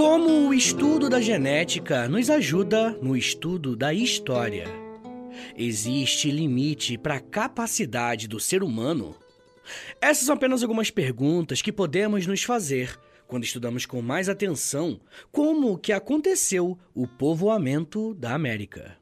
Como o estudo da genética nos ajuda no estudo da história? Existe limite para a capacidade do ser humano? Essas são apenas algumas perguntas que podemos nos fazer quando estudamos com mais atenção como que aconteceu o povoamento da América.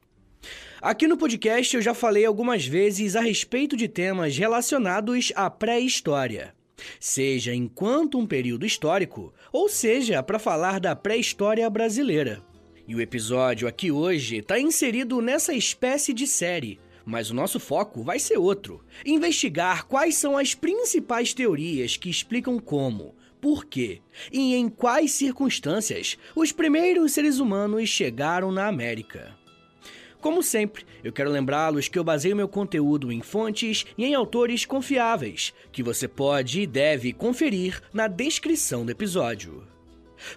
Aqui no podcast eu já falei algumas vezes a respeito de temas relacionados à pré-história seja enquanto um período histórico, ou seja para falar da pré-história brasileira. E o episódio aqui hoje está inserido nessa espécie de série, mas o nosso foco vai ser outro: investigar quais são as principais teorias que explicam como, por quê e em quais circunstâncias os primeiros seres humanos chegaram na América. Como sempre, eu quero lembrá-los que eu baseio meu conteúdo em fontes e em autores confiáveis, que você pode e deve conferir na descrição do episódio.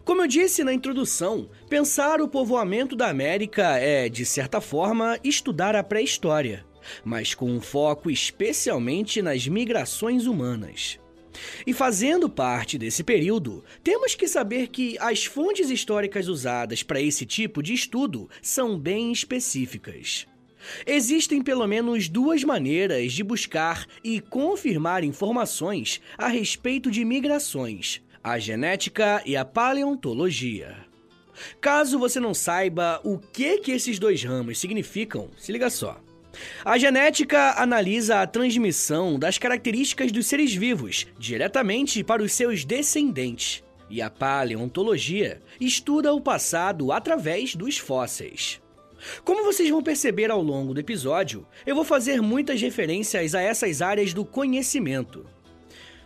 Como eu disse na introdução, pensar o povoamento da América é, de certa forma, estudar a pré-história, mas com um foco especialmente nas migrações humanas. E fazendo parte desse período, temos que saber que as fontes históricas usadas para esse tipo de estudo são bem específicas. Existem pelo menos duas maneiras de buscar e confirmar informações a respeito de migrações: a genética e a paleontologia. Caso você não saiba o que, que esses dois ramos significam, se liga só. A genética analisa a transmissão das características dos seres vivos diretamente para os seus descendentes. E a paleontologia estuda o passado através dos fósseis. Como vocês vão perceber ao longo do episódio, eu vou fazer muitas referências a essas áreas do conhecimento.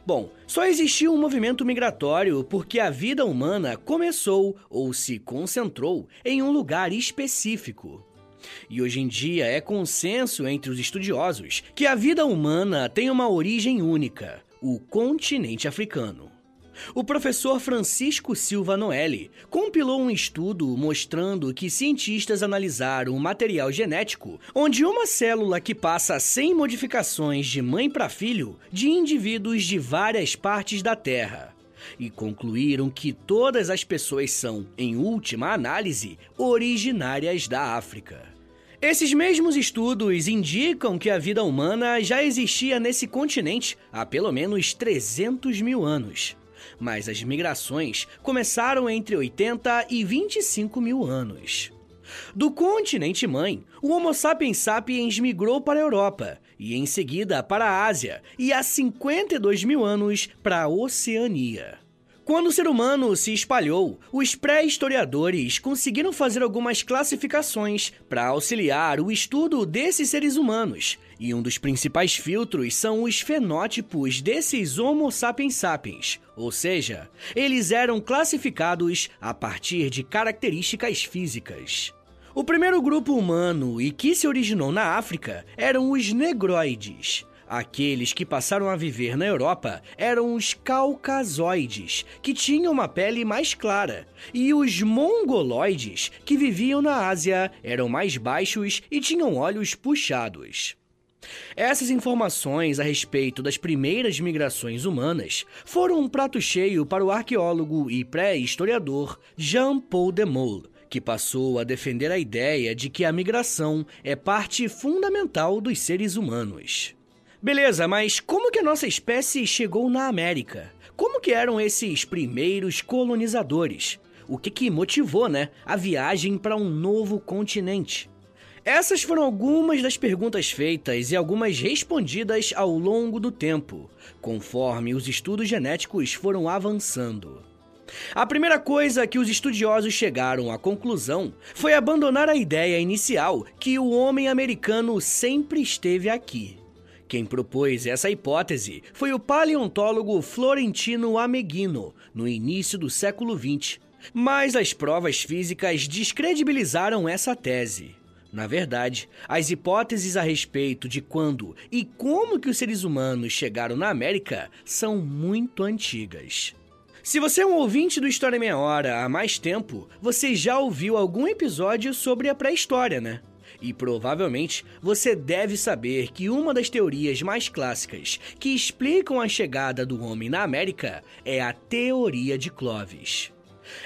Bom, só existiu um movimento migratório porque a vida humana começou ou se concentrou em um lugar específico. E hoje em dia é consenso entre os estudiosos que a vida humana tem uma origem única: o continente africano. O professor Francisco Silva Noelli compilou um estudo mostrando que cientistas analisaram o material genético onde uma célula que passa sem modificações de mãe para filho de indivíduos de várias partes da Terra e concluíram que todas as pessoas são, em última análise, originárias da África. Esses mesmos estudos indicam que a vida humana já existia nesse continente há pelo menos 300 mil anos. Mas as migrações começaram entre 80 e 25 mil anos. Do continente mãe, o Homo sapiens sapiens migrou para a Europa e em seguida para a Ásia e há 52 mil anos para a Oceania. Quando o ser humano se espalhou, os pré-historiadores conseguiram fazer algumas classificações para auxiliar o estudo desses seres humanos. E um dos principais filtros são os fenótipos desses Homo sapiens sapiens, ou seja, eles eram classificados a partir de características físicas. O primeiro grupo humano e que se originou na África eram os negroides. Aqueles que passaram a viver na Europa eram os caucasoides, que tinham uma pele mais clara, e os mongoloides, que viviam na Ásia, eram mais baixos e tinham olhos puxados. Essas informações a respeito das primeiras migrações humanas foram um prato cheio para o arqueólogo e pré-historiador Jean-Paul Demole, que passou a defender a ideia de que a migração é parte fundamental dos seres humanos. Beleza, mas como que a nossa espécie chegou na América? Como que eram esses primeiros colonizadores? O que que motivou, né, a viagem para um novo continente? Essas foram algumas das perguntas feitas e algumas respondidas ao longo do tempo, conforme os estudos genéticos foram avançando. A primeira coisa que os estudiosos chegaram à conclusão foi abandonar a ideia inicial que o homem americano sempre esteve aqui Quem propôs essa hipótese foi o paleontólogo Florentino Ameghino, no início do século XX. Mas as provas físicas descredibilizaram essa tese. Na verdade, as hipóteses a respeito de quando e como que os seres humanos chegaram na América são muito antigas. Se você é um ouvinte do História Meia Hora há mais tempo, você já ouviu algum episódio sobre a pré-história, né? E provavelmente você deve saber que uma das teorias mais clássicas que explicam a chegada do homem na América é a teoria de Clovis.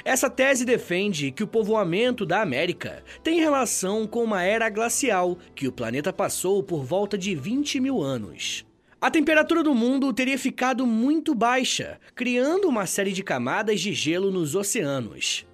Essa tese defende que o povoamento da América tem relação com uma era glacial que o planeta passou por volta de 20 mil anos. A temperatura do mundo teria ficado muito baixa, criando uma série de camadas de gelo nos oceanos.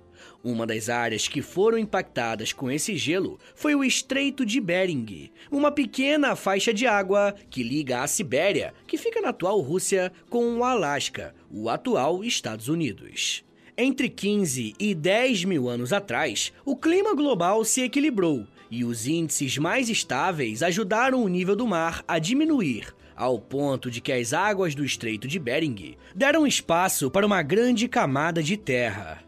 Uma das áreas que foram impactadas com esse gelo foi o Estreito de Bering, uma pequena faixa de água que liga a Sibéria, que fica na atual Rússia, com o Alasca, o atual Estados Unidos. Entre 15 e 10 mil anos atrás, o clima global se equilibrou e os índices mais estáveis ajudaram o nível do mar a diminuir, ao ponto de que as águas do Estreito de Bering deram espaço para uma grande camada de terra.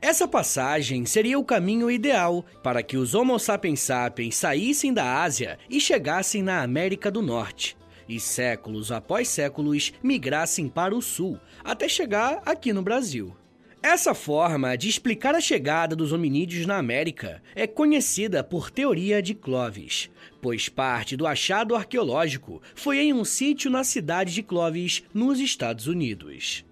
Essa passagem seria o caminho ideal para que os Homo sapiens sapiens saíssem da Ásia e chegassem na América do Norte, e séculos após séculos migrassem para o sul, até chegar aqui no Brasil. Essa forma de explicar a chegada dos hominídeos na América é conhecida por teoria de Clovis, pois parte do achado arqueológico foi em um sítio na cidade de Clovis, nos Estados Unidos.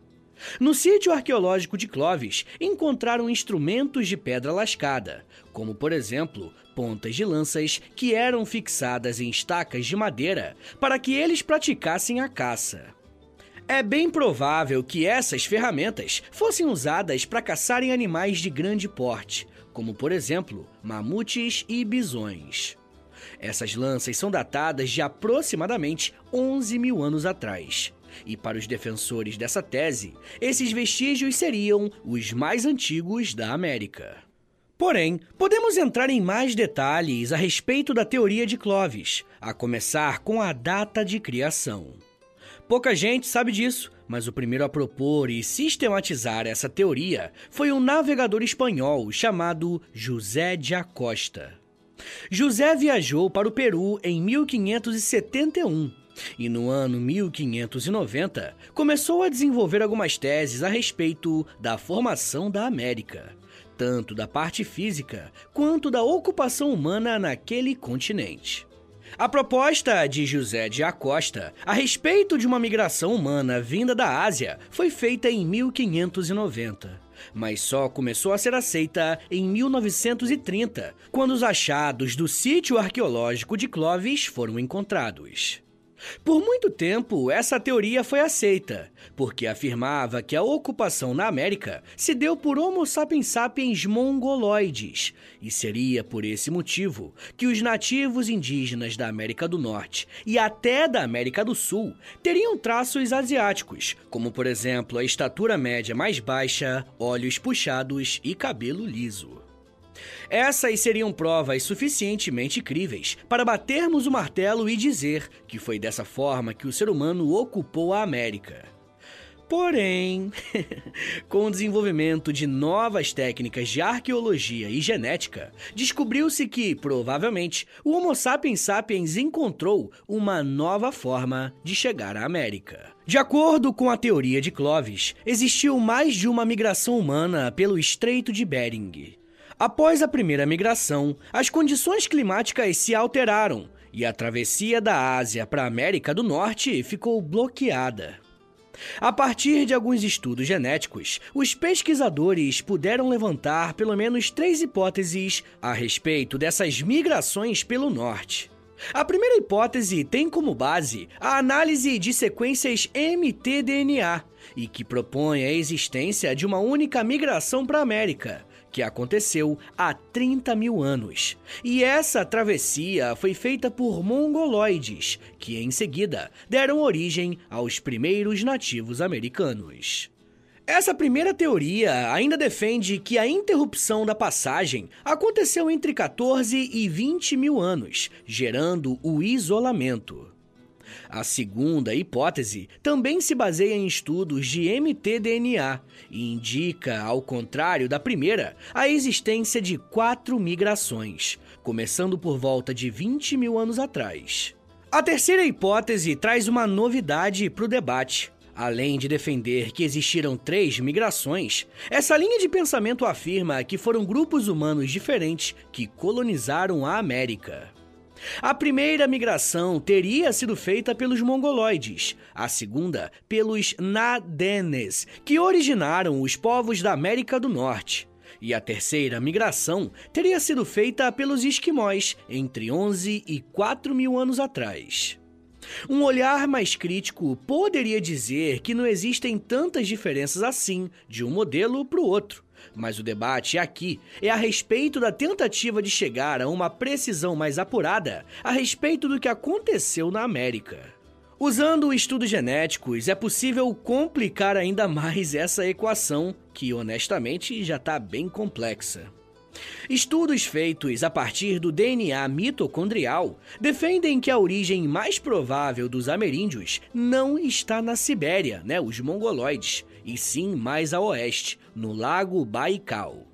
No sítio arqueológico de Clovis, encontraram instrumentos de pedra lascada, como por exemplo, pontas de lanças que eram fixadas em estacas de madeira para que eles praticassem a caça. É bem provável que essas ferramentas fossem usadas para caçarem animais de grande porte, como por exemplo mamutes e bisões. Essas lanças são datadas de aproximadamente 11 mil anos atrás. E para os defensores dessa tese, esses vestígios seriam os mais antigos da América. Porém, podemos entrar em mais detalhes a respeito da teoria de Clovis, a começar com a data de criação. Pouca gente sabe disso, mas o primeiro a propor e sistematizar essa teoria foi um navegador espanhol chamado José de Acosta. José viajou para o Peru em 1571 e no ano 1590 começou a desenvolver algumas teses a respeito da formação da América, tanto da parte física quanto da ocupação humana naquele continente. A proposta de José de Acosta a respeito de uma migração humana vinda da Ásia foi feita em 1590, mas só começou a ser aceita em 1930, quando os achados do sítio arqueológico de Clovis foram encontrados. Por muito tempo, essa teoria foi aceita, porque afirmava que a ocupação na América se deu por Homo sapiens sapiens mongoloides, e seria por esse motivo que os nativos indígenas da América do Norte e até da América do Sul teriam traços asiáticos, como por exemplo a estatura média mais baixa, olhos puxados e cabelo liso. Essas seriam provas suficientemente críveis para batermos o martelo e dizer que foi dessa forma que o ser humano ocupou a América. Porém, com o desenvolvimento de novas técnicas de arqueologia e genética, descobriu-se que, provavelmente, o Homo sapiens sapiens encontrou uma nova forma de chegar à América. De acordo com a teoria de Clovis, existiu mais de uma migração humana pelo Estreito de Bering. Após a primeira migração, as condições climáticas se alteraram e a travessia da Ásia para a América do Norte ficou bloqueada. A partir de alguns estudos genéticos, os pesquisadores puderam levantar pelo menos três hipóteses a respeito dessas migrações pelo norte. A primeira hipótese tem como base a análise de sequências mtDNA e que propõe a existência de uma única migração para a América, que aconteceu há 30 mil anos. E essa travessia foi feita por mongoloides, que em seguida deram origem aos primeiros nativos americanos. Essa primeira teoria ainda defende que a interrupção da passagem aconteceu entre 14 e 20 mil anos, gerando o isolamento. A segunda hipótese também se baseia em estudos de mtDNA e indica, ao contrário da primeira, a existência de quatro migrações, começando por volta de 20 mil anos atrás. A terceira hipótese traz uma novidade para o debate. Além de defender que existiram três migrações, essa linha de pensamento afirma que foram grupos humanos diferentes que colonizaram a América. A primeira migração teria sido feita pelos mongoloides, a segunda pelos nadenes, que originaram os povos da América do Norte. E a terceira migração teria sido feita pelos esquimós entre 11 e 4 mil anos atrás. Um olhar mais crítico poderia dizer que não existem tantas diferenças assim de um modelo para o outro. Mas o debate aqui é a respeito da tentativa de chegar a uma precisão mais apurada a respeito do que aconteceu na América. Usando estudos genéticos, é possível complicar ainda mais essa equação, que honestamente já está bem complexa. Estudos feitos a partir do DNA mitocondrial defendem que a origem mais provável dos ameríndios não está na Sibéria, né, os mongoloides, e sim mais a oeste, no Lago Baikal.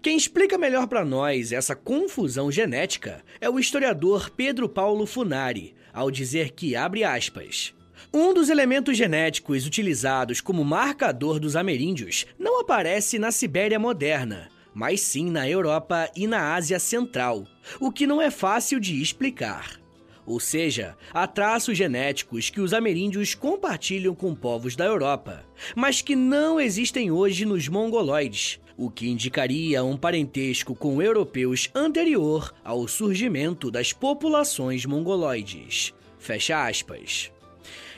Quem explica melhor para nós essa confusão genética é o historiador Pedro Paulo Funari, ao dizer que abre aspas. Um dos elementos genéticos utilizados como marcador dos ameríndios não aparece na Sibéria moderna, mas sim na Europa e na Ásia Central, o que não é fácil de explicar. Ou seja, há traços genéticos que os ameríndios compartilham com povos da Europa, mas que não existem hoje nos mongoloides, o que indicaria um parentesco com europeus anterior ao surgimento das populações mongoloides. Fecha aspas.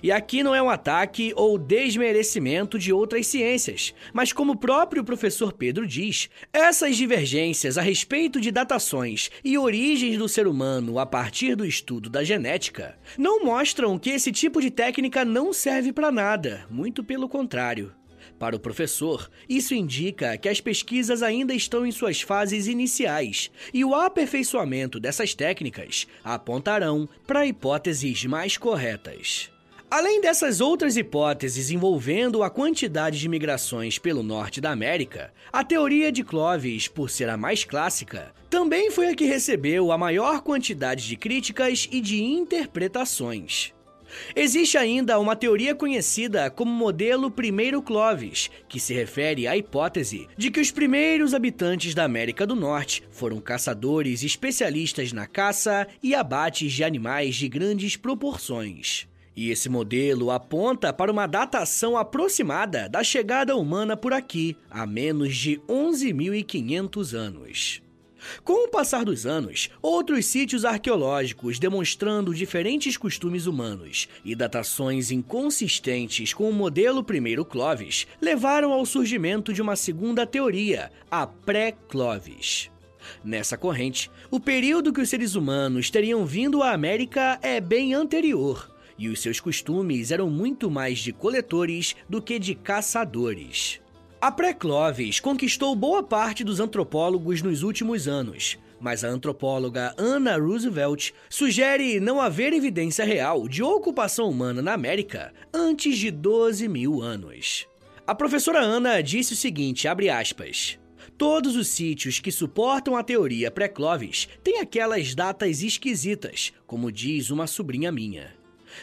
E aqui não é um ataque ou desmerecimento de outras ciências, mas como o próprio professor Pedro diz, essas divergências a respeito de datações e origens do ser humano a partir do estudo da genética não mostram que esse tipo de técnica não serve para nada, muito pelo contrário. Para o professor, isso indica que as pesquisas ainda estão em suas fases iniciais e o aperfeiçoamento dessas técnicas apontarão para hipóteses mais corretas. Além dessas outras hipóteses envolvendo a quantidade de migrações pelo norte da América, a teoria de Clovis, por ser a mais clássica, também foi a que recebeu a maior quantidade de críticas e de interpretações. Existe ainda uma teoria conhecida como modelo primeiro Clovis, que se refere à hipótese de que os primeiros habitantes da América do Norte foram caçadores especialistas na caça e abates de animais de grandes proporções. E esse modelo aponta para uma datação aproximada da chegada humana por aqui, há menos de 11.500 anos. Com o passar dos anos, outros sítios arqueológicos demonstrando diferentes costumes humanos e datações inconsistentes com o modelo primeiro Clovis levaram ao surgimento de uma segunda teoria, a pré-Clovis. Nessa corrente, o período que os seres humanos teriam vindo à América é bem anterior e os seus costumes eram muito mais de coletores do que de caçadores. A pré-Clovis conquistou boa parte dos antropólogos nos últimos anos, mas a antropóloga Anna Roosevelt sugere não haver evidência real de ocupação humana na América antes de 12 mil anos. A professora Anna disse o seguinte, aspas, Todos os sítios que suportam a teoria pré-Clovis têm aquelas datas esquisitas, como diz uma sobrinha minha.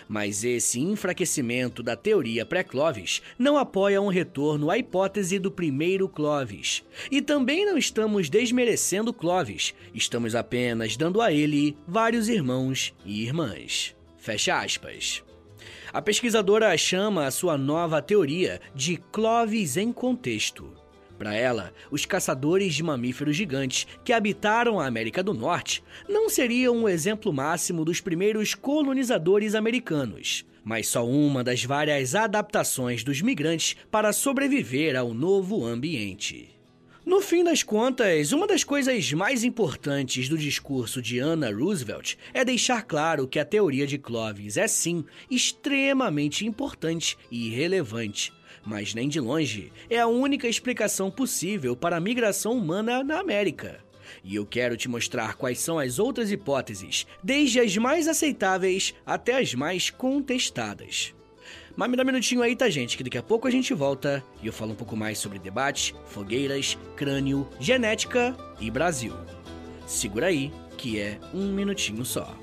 Mas esse enfraquecimento da teoria pré-Clovis não apoia um retorno à hipótese do primeiro Clovis. E também não estamos desmerecendo Clovis, estamos apenas dando a ele vários irmãos e irmãs. Fecha aspas. A pesquisadora chama a sua nova teoria de Clovis em contexto. Para ela, os caçadores de mamíferos gigantes que habitaram a América do Norte não seriam um exemplo máximo dos primeiros colonizadores americanos, mas só uma das várias adaptações dos migrantes para sobreviver ao novo ambiente. No fim das contas, uma das coisas mais importantes do discurso de Anna Roosevelt é deixar claro que a teoria de Clovis é sim extremamente importante e relevante mas nem de longe é a única explicação possível para a migração humana na América. E eu quero te mostrar quais são as outras hipóteses, desde as mais aceitáveis até as mais contestadas. Mas me dá um minutinho aí, tá, gente? Que daqui a pouco a gente volta e eu falo um pouco mais sobre debate, fogueiras, crânio, genética e Brasil. Segura aí, que é um minutinho só.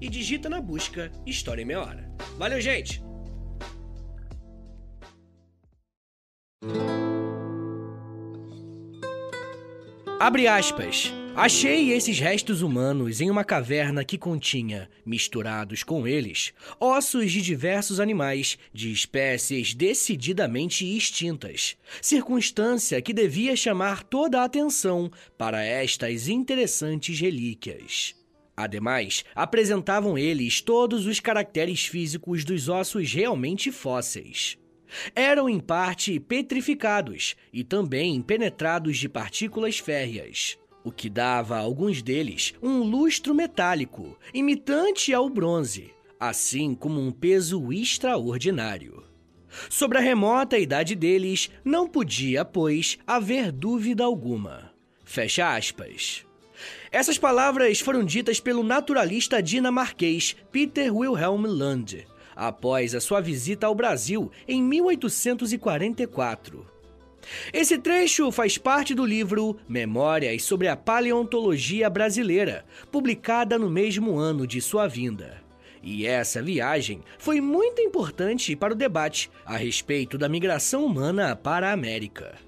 e digita na busca História em Meia Hora. Valeu, gente! Abre aspas. Achei esses restos humanos em uma caverna que continha, misturados com eles, ossos de diversos animais de espécies decididamente extintas, circunstância que devia chamar toda a atenção para estas interessantes relíquias. Ademais, apresentavam eles todos os caracteres físicos dos ossos realmente fósseis. Eram em parte petrificados e também penetrados de partículas férreas, o que dava a alguns deles um lustro metálico, imitante ao bronze, assim como um peso extraordinário. Sobre a remota idade deles, não podia, pois, haver dúvida alguma. Fecha aspas. Essas palavras foram ditas pelo naturalista dinamarquês Peter Wilhelm Lund, após a sua visita ao Brasil em 1844. Esse trecho faz parte do livro Memórias sobre a Paleontologia Brasileira, publicada no mesmo ano de sua vinda. E essa viagem foi muito importante para o debate a respeito da migração humana para a América.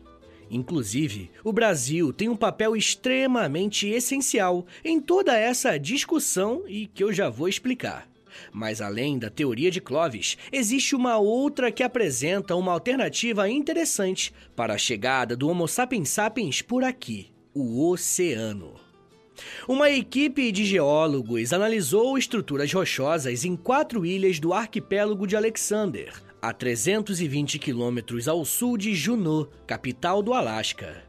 Inclusive, o Brasil tem um papel extremamente essencial em toda essa discussão e que eu já vou explicar. Mas além da teoria de Clovis, existe uma outra que apresenta uma alternativa interessante para a chegada do Homo sapiens sapiens por aqui: o oceano. Uma equipe de geólogos analisou estruturas rochosas em quatro ilhas do arquipélago de Alexander, a 320 quilômetros ao sul de Juneau, capital do Alasca.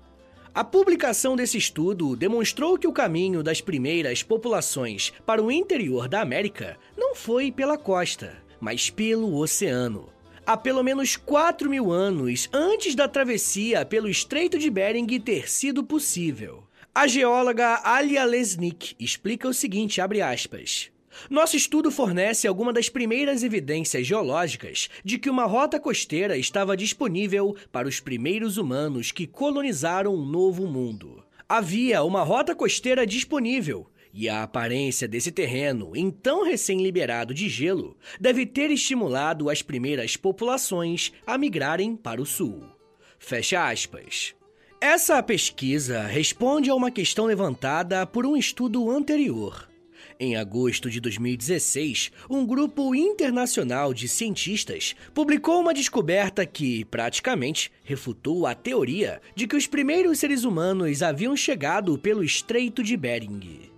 A publicação desse estudo demonstrou que o caminho das primeiras populações para o interior da América não foi pela costa, mas pelo oceano. Há pelo menos 4 mil anos antes da travessia pelo Estreito de Bering ter sido possível. A geóloga Alia Lesnick explica o seguinte, abre aspas. Nosso estudo fornece alguma das primeiras evidências geológicas de que uma rota costeira estava disponível para os primeiros humanos que colonizaram um novo mundo. Havia uma rota costeira disponível, e a aparência desse terreno, então recém-liberado de gelo, deve ter estimulado as primeiras populações a migrarem para o sul. Fecha aspas. Essa pesquisa responde a uma questão levantada por um estudo anterior. Em agosto de 2016, um grupo internacional de cientistas publicou uma descoberta que, praticamente, refutou a teoria de que os primeiros seres humanos haviam chegado pelo Estreito de Bering.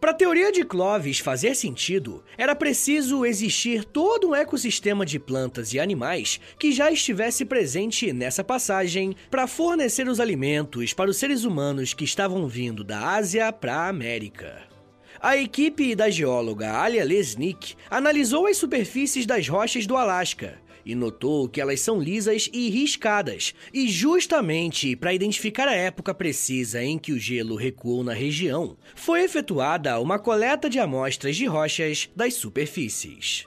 Para a teoria de Clovis fazer sentido, era preciso existir todo um ecossistema de plantas e animais que já estivesse presente nessa passagem para fornecer os alimentos para os seres humanos que estavam vindo da Ásia para a América. A equipe da geóloga Alia Lesnick analisou as superfícies das rochas do Alasca e notou que elas são lisas e riscadas, e justamente para identificar a época precisa em que o gelo recuou na região, foi efetuada uma coleta de amostras de rochas das superfícies.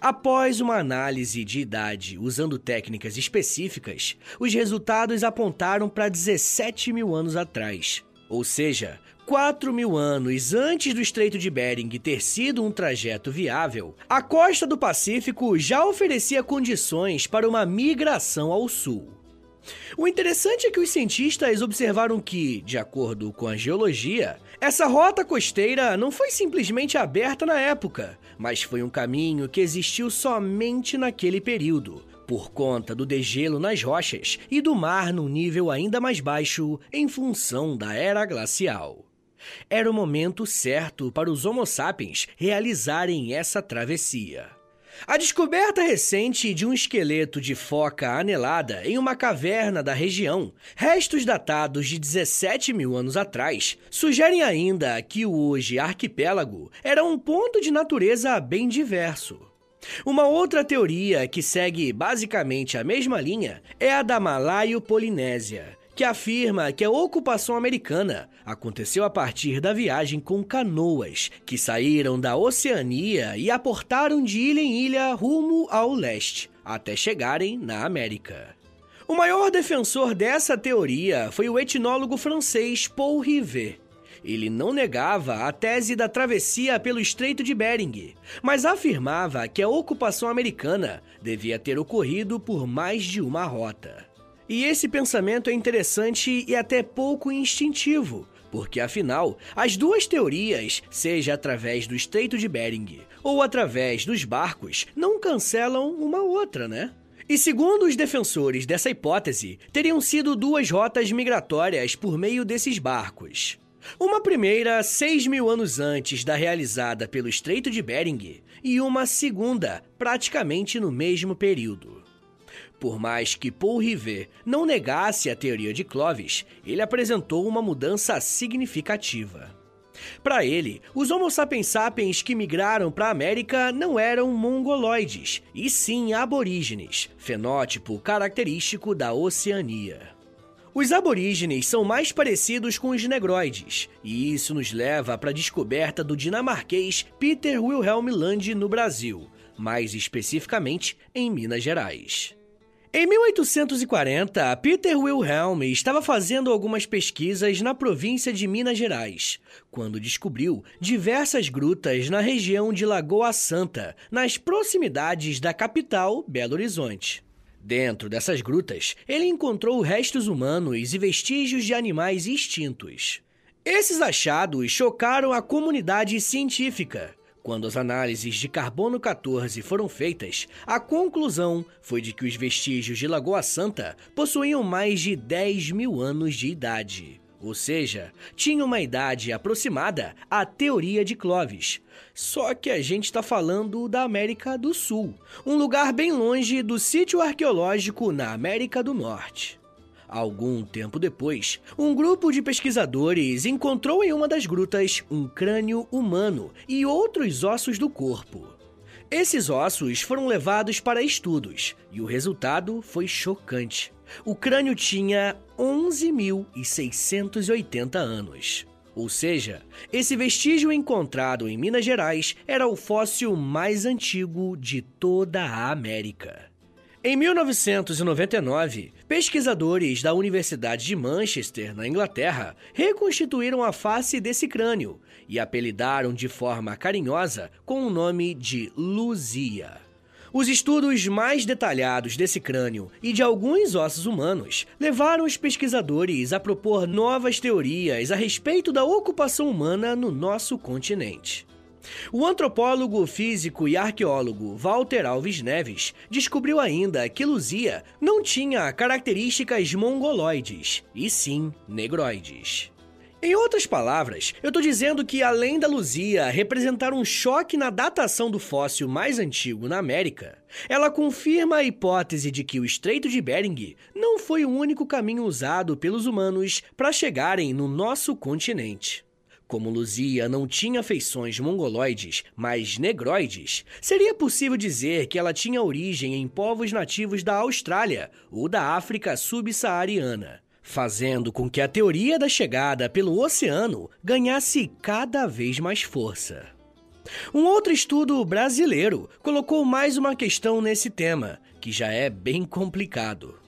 Após uma análise de idade usando técnicas específicas, os resultados apontaram para 17 mil anos atrás. Ou seja, 4 mil anos antes do Estreito de Bering ter sido um trajeto viável, a costa do Pacífico já oferecia condições para uma migração ao sul. O interessante é que os cientistas observaram que, de acordo com a geologia, essa rota costeira não foi simplesmente aberta na época, mas foi um caminho que existiu somente naquele período, por conta do degelo nas rochas e do mar num nível ainda mais baixo em função da era glacial. Era o momento certo para os Homo sapiens realizarem essa travessia. A descoberta recente de um esqueleto de foca anelada em uma caverna da região, restos datados de 17 mil anos atrás, sugerem ainda que o hoje arquipélago era um ponto de natureza bem diverso. Uma outra teoria que segue basicamente a mesma linha é a da Malaio-Polinésia, que afirma que a ocupação americana aconteceu a partir da viagem com canoas, que saíram da Oceania e aportaram de ilha em ilha rumo ao leste, até chegarem na América. O maior defensor dessa teoria foi o etnólogo francês Paul Rivet. Ele não negava a tese da travessia pelo Estreito de Bering, mas afirmava que a ocupação americana devia ter ocorrido por mais de uma rota. E esse pensamento é interessante e até pouco instintivo, porque afinal, as duas teorias, seja através do Estreito de Bering ou através dos barcos, não cancelam uma outra, né? E segundo os defensores dessa hipótese, teriam sido duas rotas migratórias por meio desses barcos. Uma primeira, seis mil anos antes da realizada pelo Estreito de Bering, e uma segunda, praticamente no mesmo período. Por mais que Paul Rivet não negasse a teoria de Clovis, ele apresentou uma mudança significativa. Para ele, os Homo sapiens sapiens que migraram para a América não eram mongoloides, e sim aborígenes, fenótipo característico da Oceania. Os aborígenes são mais parecidos com os negroides, e isso nos leva para a descoberta do dinamarquês Peter Wilhelm Land no Brasil, mais especificamente em Minas Gerais. Em 1840, Peter Wilhelm estava fazendo algumas pesquisas na província de Minas Gerais, quando descobriu diversas grutas na região de Lagoa Santa, nas proximidades da capital, Belo Horizonte. Dentro dessas grutas, ele encontrou restos humanos e vestígios de animais extintos. Esses achados chocaram a comunidade científica, quando as análises de carbono 14 foram feitas, a conclusão foi de que os vestígios de Lagoa Santa possuíam mais de 10 mil anos de idade. Ou seja, tinham uma idade aproximada à teoria de Clovis. Só que a gente está falando da América do Sul, um lugar bem longe do sítio arqueológico na América do Norte. Algum tempo depois, um grupo de pesquisadores encontrou em uma das grutas um crânio humano e outros ossos do corpo. Esses ossos foram levados para estudos e o resultado foi chocante. O crânio tinha 11.680 anos. Ou seja, esse vestígio encontrado em Minas Gerais era o fóssil mais antigo de toda a América. Em 1999, pesquisadores da Universidade de Manchester, na Inglaterra, reconstituíram a face desse crânio e apelidaram de forma carinhosa com o nome de Luzia. Os estudos mais detalhados desse crânio e de alguns ossos humanos levaram os pesquisadores a propor novas teorias a respeito da ocupação humana no nosso continente. O antropólogo, físico e arqueólogo Walter Alves Neves descobriu ainda que Luzia não tinha características mongoloides, e sim negroides. Em outras palavras, eu estou dizendo que além da Luzia representar um choque na datação do fóssil mais antigo na América, ela confirma a hipótese de que o Estreito de Bering não foi o único caminho usado pelos humanos para chegarem no nosso continente. Como Luzia não tinha feições mongoloides, mas negroides, seria possível dizer que ela tinha origem em povos nativos da Austrália ou da África subsaariana fazendo com que a teoria da chegada pelo oceano ganhasse cada vez mais força. Um outro estudo brasileiro colocou mais uma questão nesse tema, que já é bem complicado.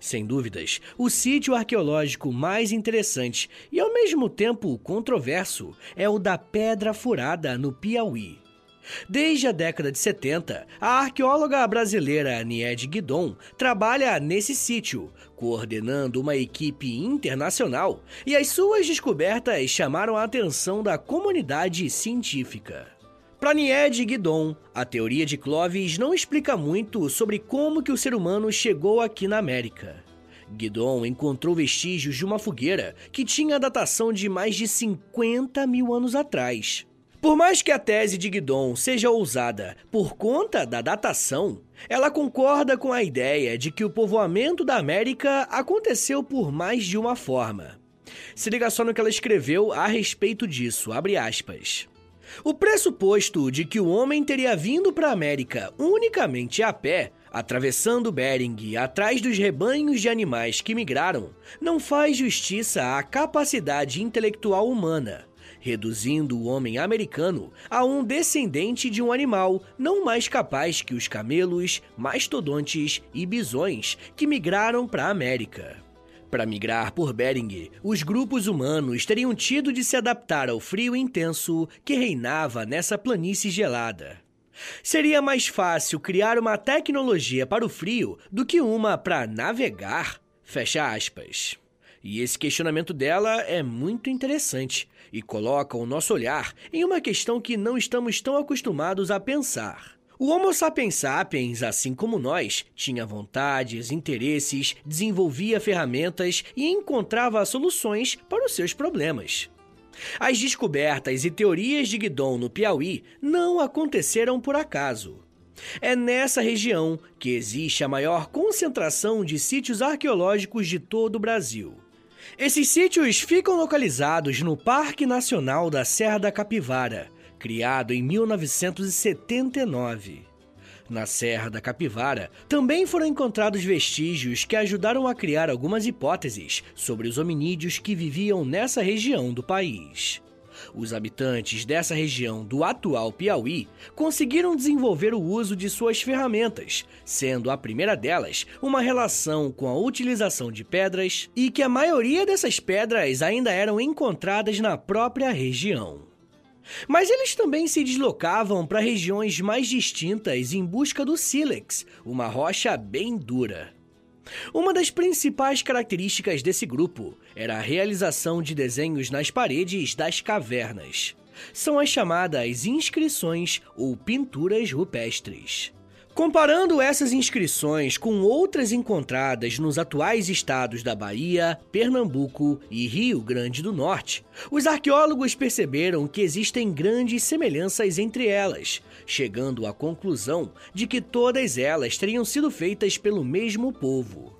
Sem dúvidas, o sítio arqueológico mais interessante e ao mesmo tempo controverso é o da Pedra Furada, no Piauí. Desde a década de 70, a arqueóloga brasileira Nied Guidon trabalha nesse sítio, coordenando uma equipe internacional, e as suas descobertas chamaram a atenção da comunidade científica. Para Nied Guidon, a teoria de Clovis não explica muito sobre como que o ser humano chegou aqui na América. Guidon encontrou vestígios de uma fogueira que tinha datação de mais de 50 mil anos atrás. Por mais que a tese de Guidon seja ousada por conta da datação, ela concorda com a ideia de que o povoamento da América aconteceu por mais de uma forma. Se liga só no que ela escreveu a respeito disso, abre aspas. O pressuposto de que o homem teria vindo para a América unicamente a pé, atravessando Bering atrás dos rebanhos de animais que migraram, não faz justiça à capacidade intelectual humana reduzindo o homem americano a um descendente de um animal não mais capaz que os camelos, mastodontes e bisões que migraram para a América. Para migrar por Bering, os grupos humanos teriam tido de se adaptar ao frio intenso que reinava nessa planície gelada. Seria mais fácil criar uma tecnologia para o frio do que uma para navegar? Fecha aspas. E esse questionamento dela é muito interessante e coloca o nosso olhar em uma questão que não estamos tão acostumados a pensar. O Homo sapiens sapiens, assim como nós, tinha vontades, interesses, desenvolvia ferramentas e encontrava soluções para os seus problemas. As descobertas e teorias de Guidon no Piauí não aconteceram por acaso. É nessa região que existe a maior concentração de sítios arqueológicos de todo o Brasil. Esses sítios ficam localizados no Parque Nacional da Serra da Capivara, criado em 1979. Na Serra da Capivara, também foram encontrados vestígios que ajudaram a criar algumas hipóteses sobre os hominídeos que viviam nessa região do país. Os habitantes dessa região do atual Piauí conseguiram desenvolver o uso de suas ferramentas, sendo a primeira delas uma relação com a utilização de pedras e que a maioria dessas pedras ainda eram encontradas na própria região. Mas eles também se deslocavam para regiões mais distintas em busca do sílex, uma rocha bem dura. Uma das principais características desse grupo era a realização de desenhos nas paredes das cavernas. São as chamadas inscrições ou pinturas rupestres. Comparando essas inscrições com outras encontradas nos atuais estados da Bahia, Pernambuco e Rio Grande do Norte, os arqueólogos perceberam que existem grandes semelhanças entre elas, chegando à conclusão de que todas elas teriam sido feitas pelo mesmo povo.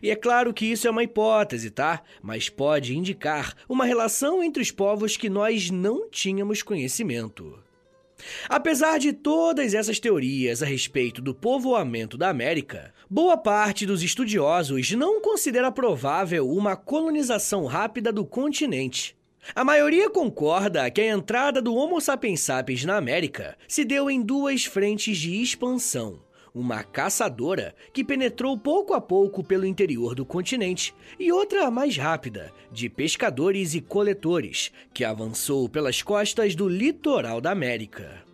E é claro que isso é uma hipótese, tá? Mas pode indicar uma relação entre os povos que nós não tínhamos conhecimento. Apesar de todas essas teorias a respeito do povoamento da América, boa parte dos estudiosos não considera provável uma colonização rápida do continente. A maioria concorda que a entrada do Homo sapiens sapiens na América se deu em duas frentes de expansão uma caçadora que penetrou pouco a pouco pelo interior do continente, e outra mais rápida, de pescadores e coletores, que avançou pelas costas do litoral da América.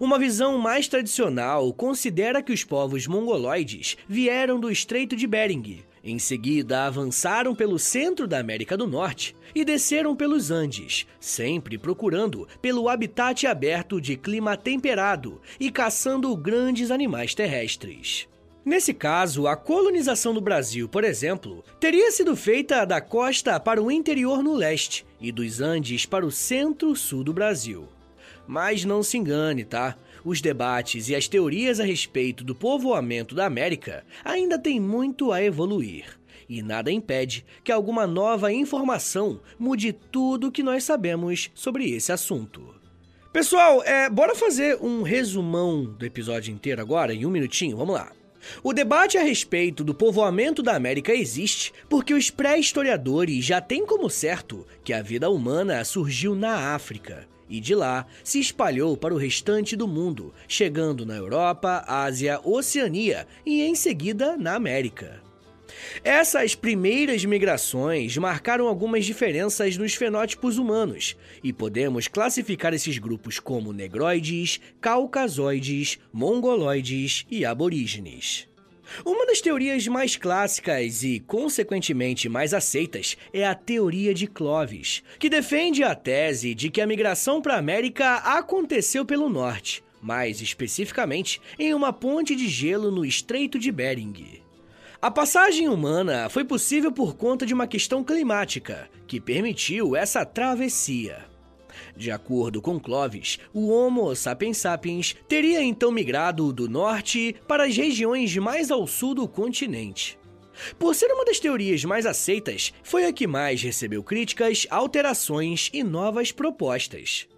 Uma visão mais tradicional considera que os povos mongoloides vieram do Estreito de Bering. Em seguida, avançaram pelo centro da América do Norte e desceram pelos Andes, sempre procurando pelo habitat aberto de clima temperado e caçando grandes animais terrestres. Nesse caso, a colonização do Brasil, por exemplo, teria sido feita da costa para o interior no leste e dos Andes para o centro-sul do Brasil. Mas não se engane, tá? Os debates e as teorias a respeito do povoamento da América ainda têm muito a evoluir. E nada impede que alguma nova informação mude tudo o que nós sabemos sobre esse assunto. Pessoal, é, bora fazer um resumão do episódio inteiro agora, em um minutinho? Vamos lá. O debate a respeito do povoamento da América existe porque os pré-historiadores já têm como certo que a vida humana surgiu na África e de lá se espalhou para o restante do mundo, chegando na Europa, Ásia, Oceania e em seguida na América. Essas primeiras migrações marcaram algumas diferenças nos fenótipos humanos, e podemos classificar esses grupos como negroides, caucasoides, mongoloides e aborígenes. Uma das teorias mais clássicas e, consequentemente, mais aceitas é a teoria de Clovis, que defende a tese de que a migração para a América aconteceu pelo norte, mais especificamente em uma ponte de gelo no Estreito de Bering. A passagem humana foi possível por conta de uma questão climática, que permitiu essa travessia. De acordo com Clovis, o Homo sapiens sapiens teria então migrado do norte para as regiões mais ao sul do continente. Por ser uma das teorias mais aceitas, foi a que mais recebeu críticas, alterações e novas propostas.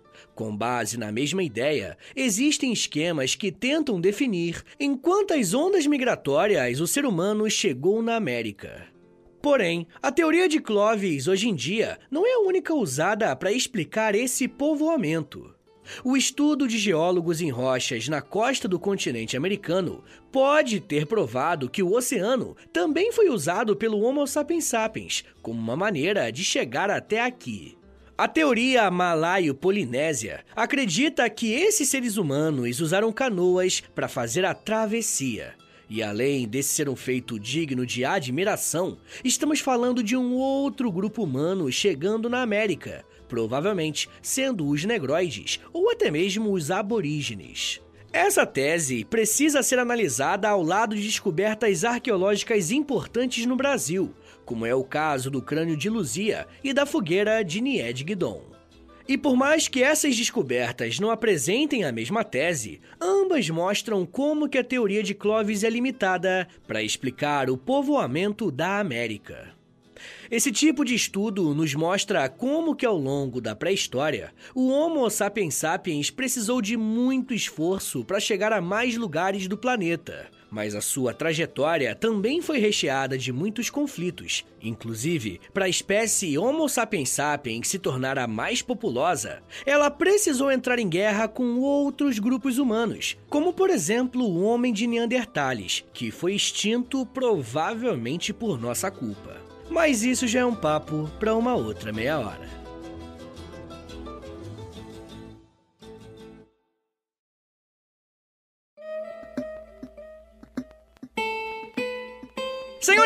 Com base na mesma ideia, existem esquemas que tentam definir em quantas ondas migratórias o ser humano chegou na América. Porém, a teoria de Clovis hoje em dia não é a única usada para explicar esse povoamento. O estudo de geólogos em rochas na costa do continente americano pode ter provado que o oceano também foi usado pelo Homo sapiens sapiens como uma maneira de chegar até aqui. A teoria malaio-polinésia acredita que esses seres humanos usaram canoas para fazer a travessia. E além desse ser um feito digno de admiração, estamos falando de um outro grupo humano chegando na América, provavelmente sendo os negroides ou até mesmo os aborígenes. Essa tese precisa ser analisada ao lado de descobertas arqueológicas importantes no Brasil, como é o caso do crânio de Luzia e da fogueira de Nied Guidon. E por mais que essas descobertas não apresentem a mesma tese, ambas mostram como que a teoria de Clovis é limitada para explicar o povoamento da América. Esse tipo de estudo nos mostra como que ao longo da pré-história, o Homo sapiens sapiens precisou de muito esforço para chegar a mais lugares do planeta. Mas a sua trajetória também foi recheada de muitos conflitos. Inclusive, para a espécie Homo sapiens sapiens se tornar a mais populosa, ela precisou entrar em guerra com outros grupos humanos, como por exemplo o homem de Neandertales, que foi extinto provavelmente por nossa culpa. Mas isso já é um papo para uma outra meia hora.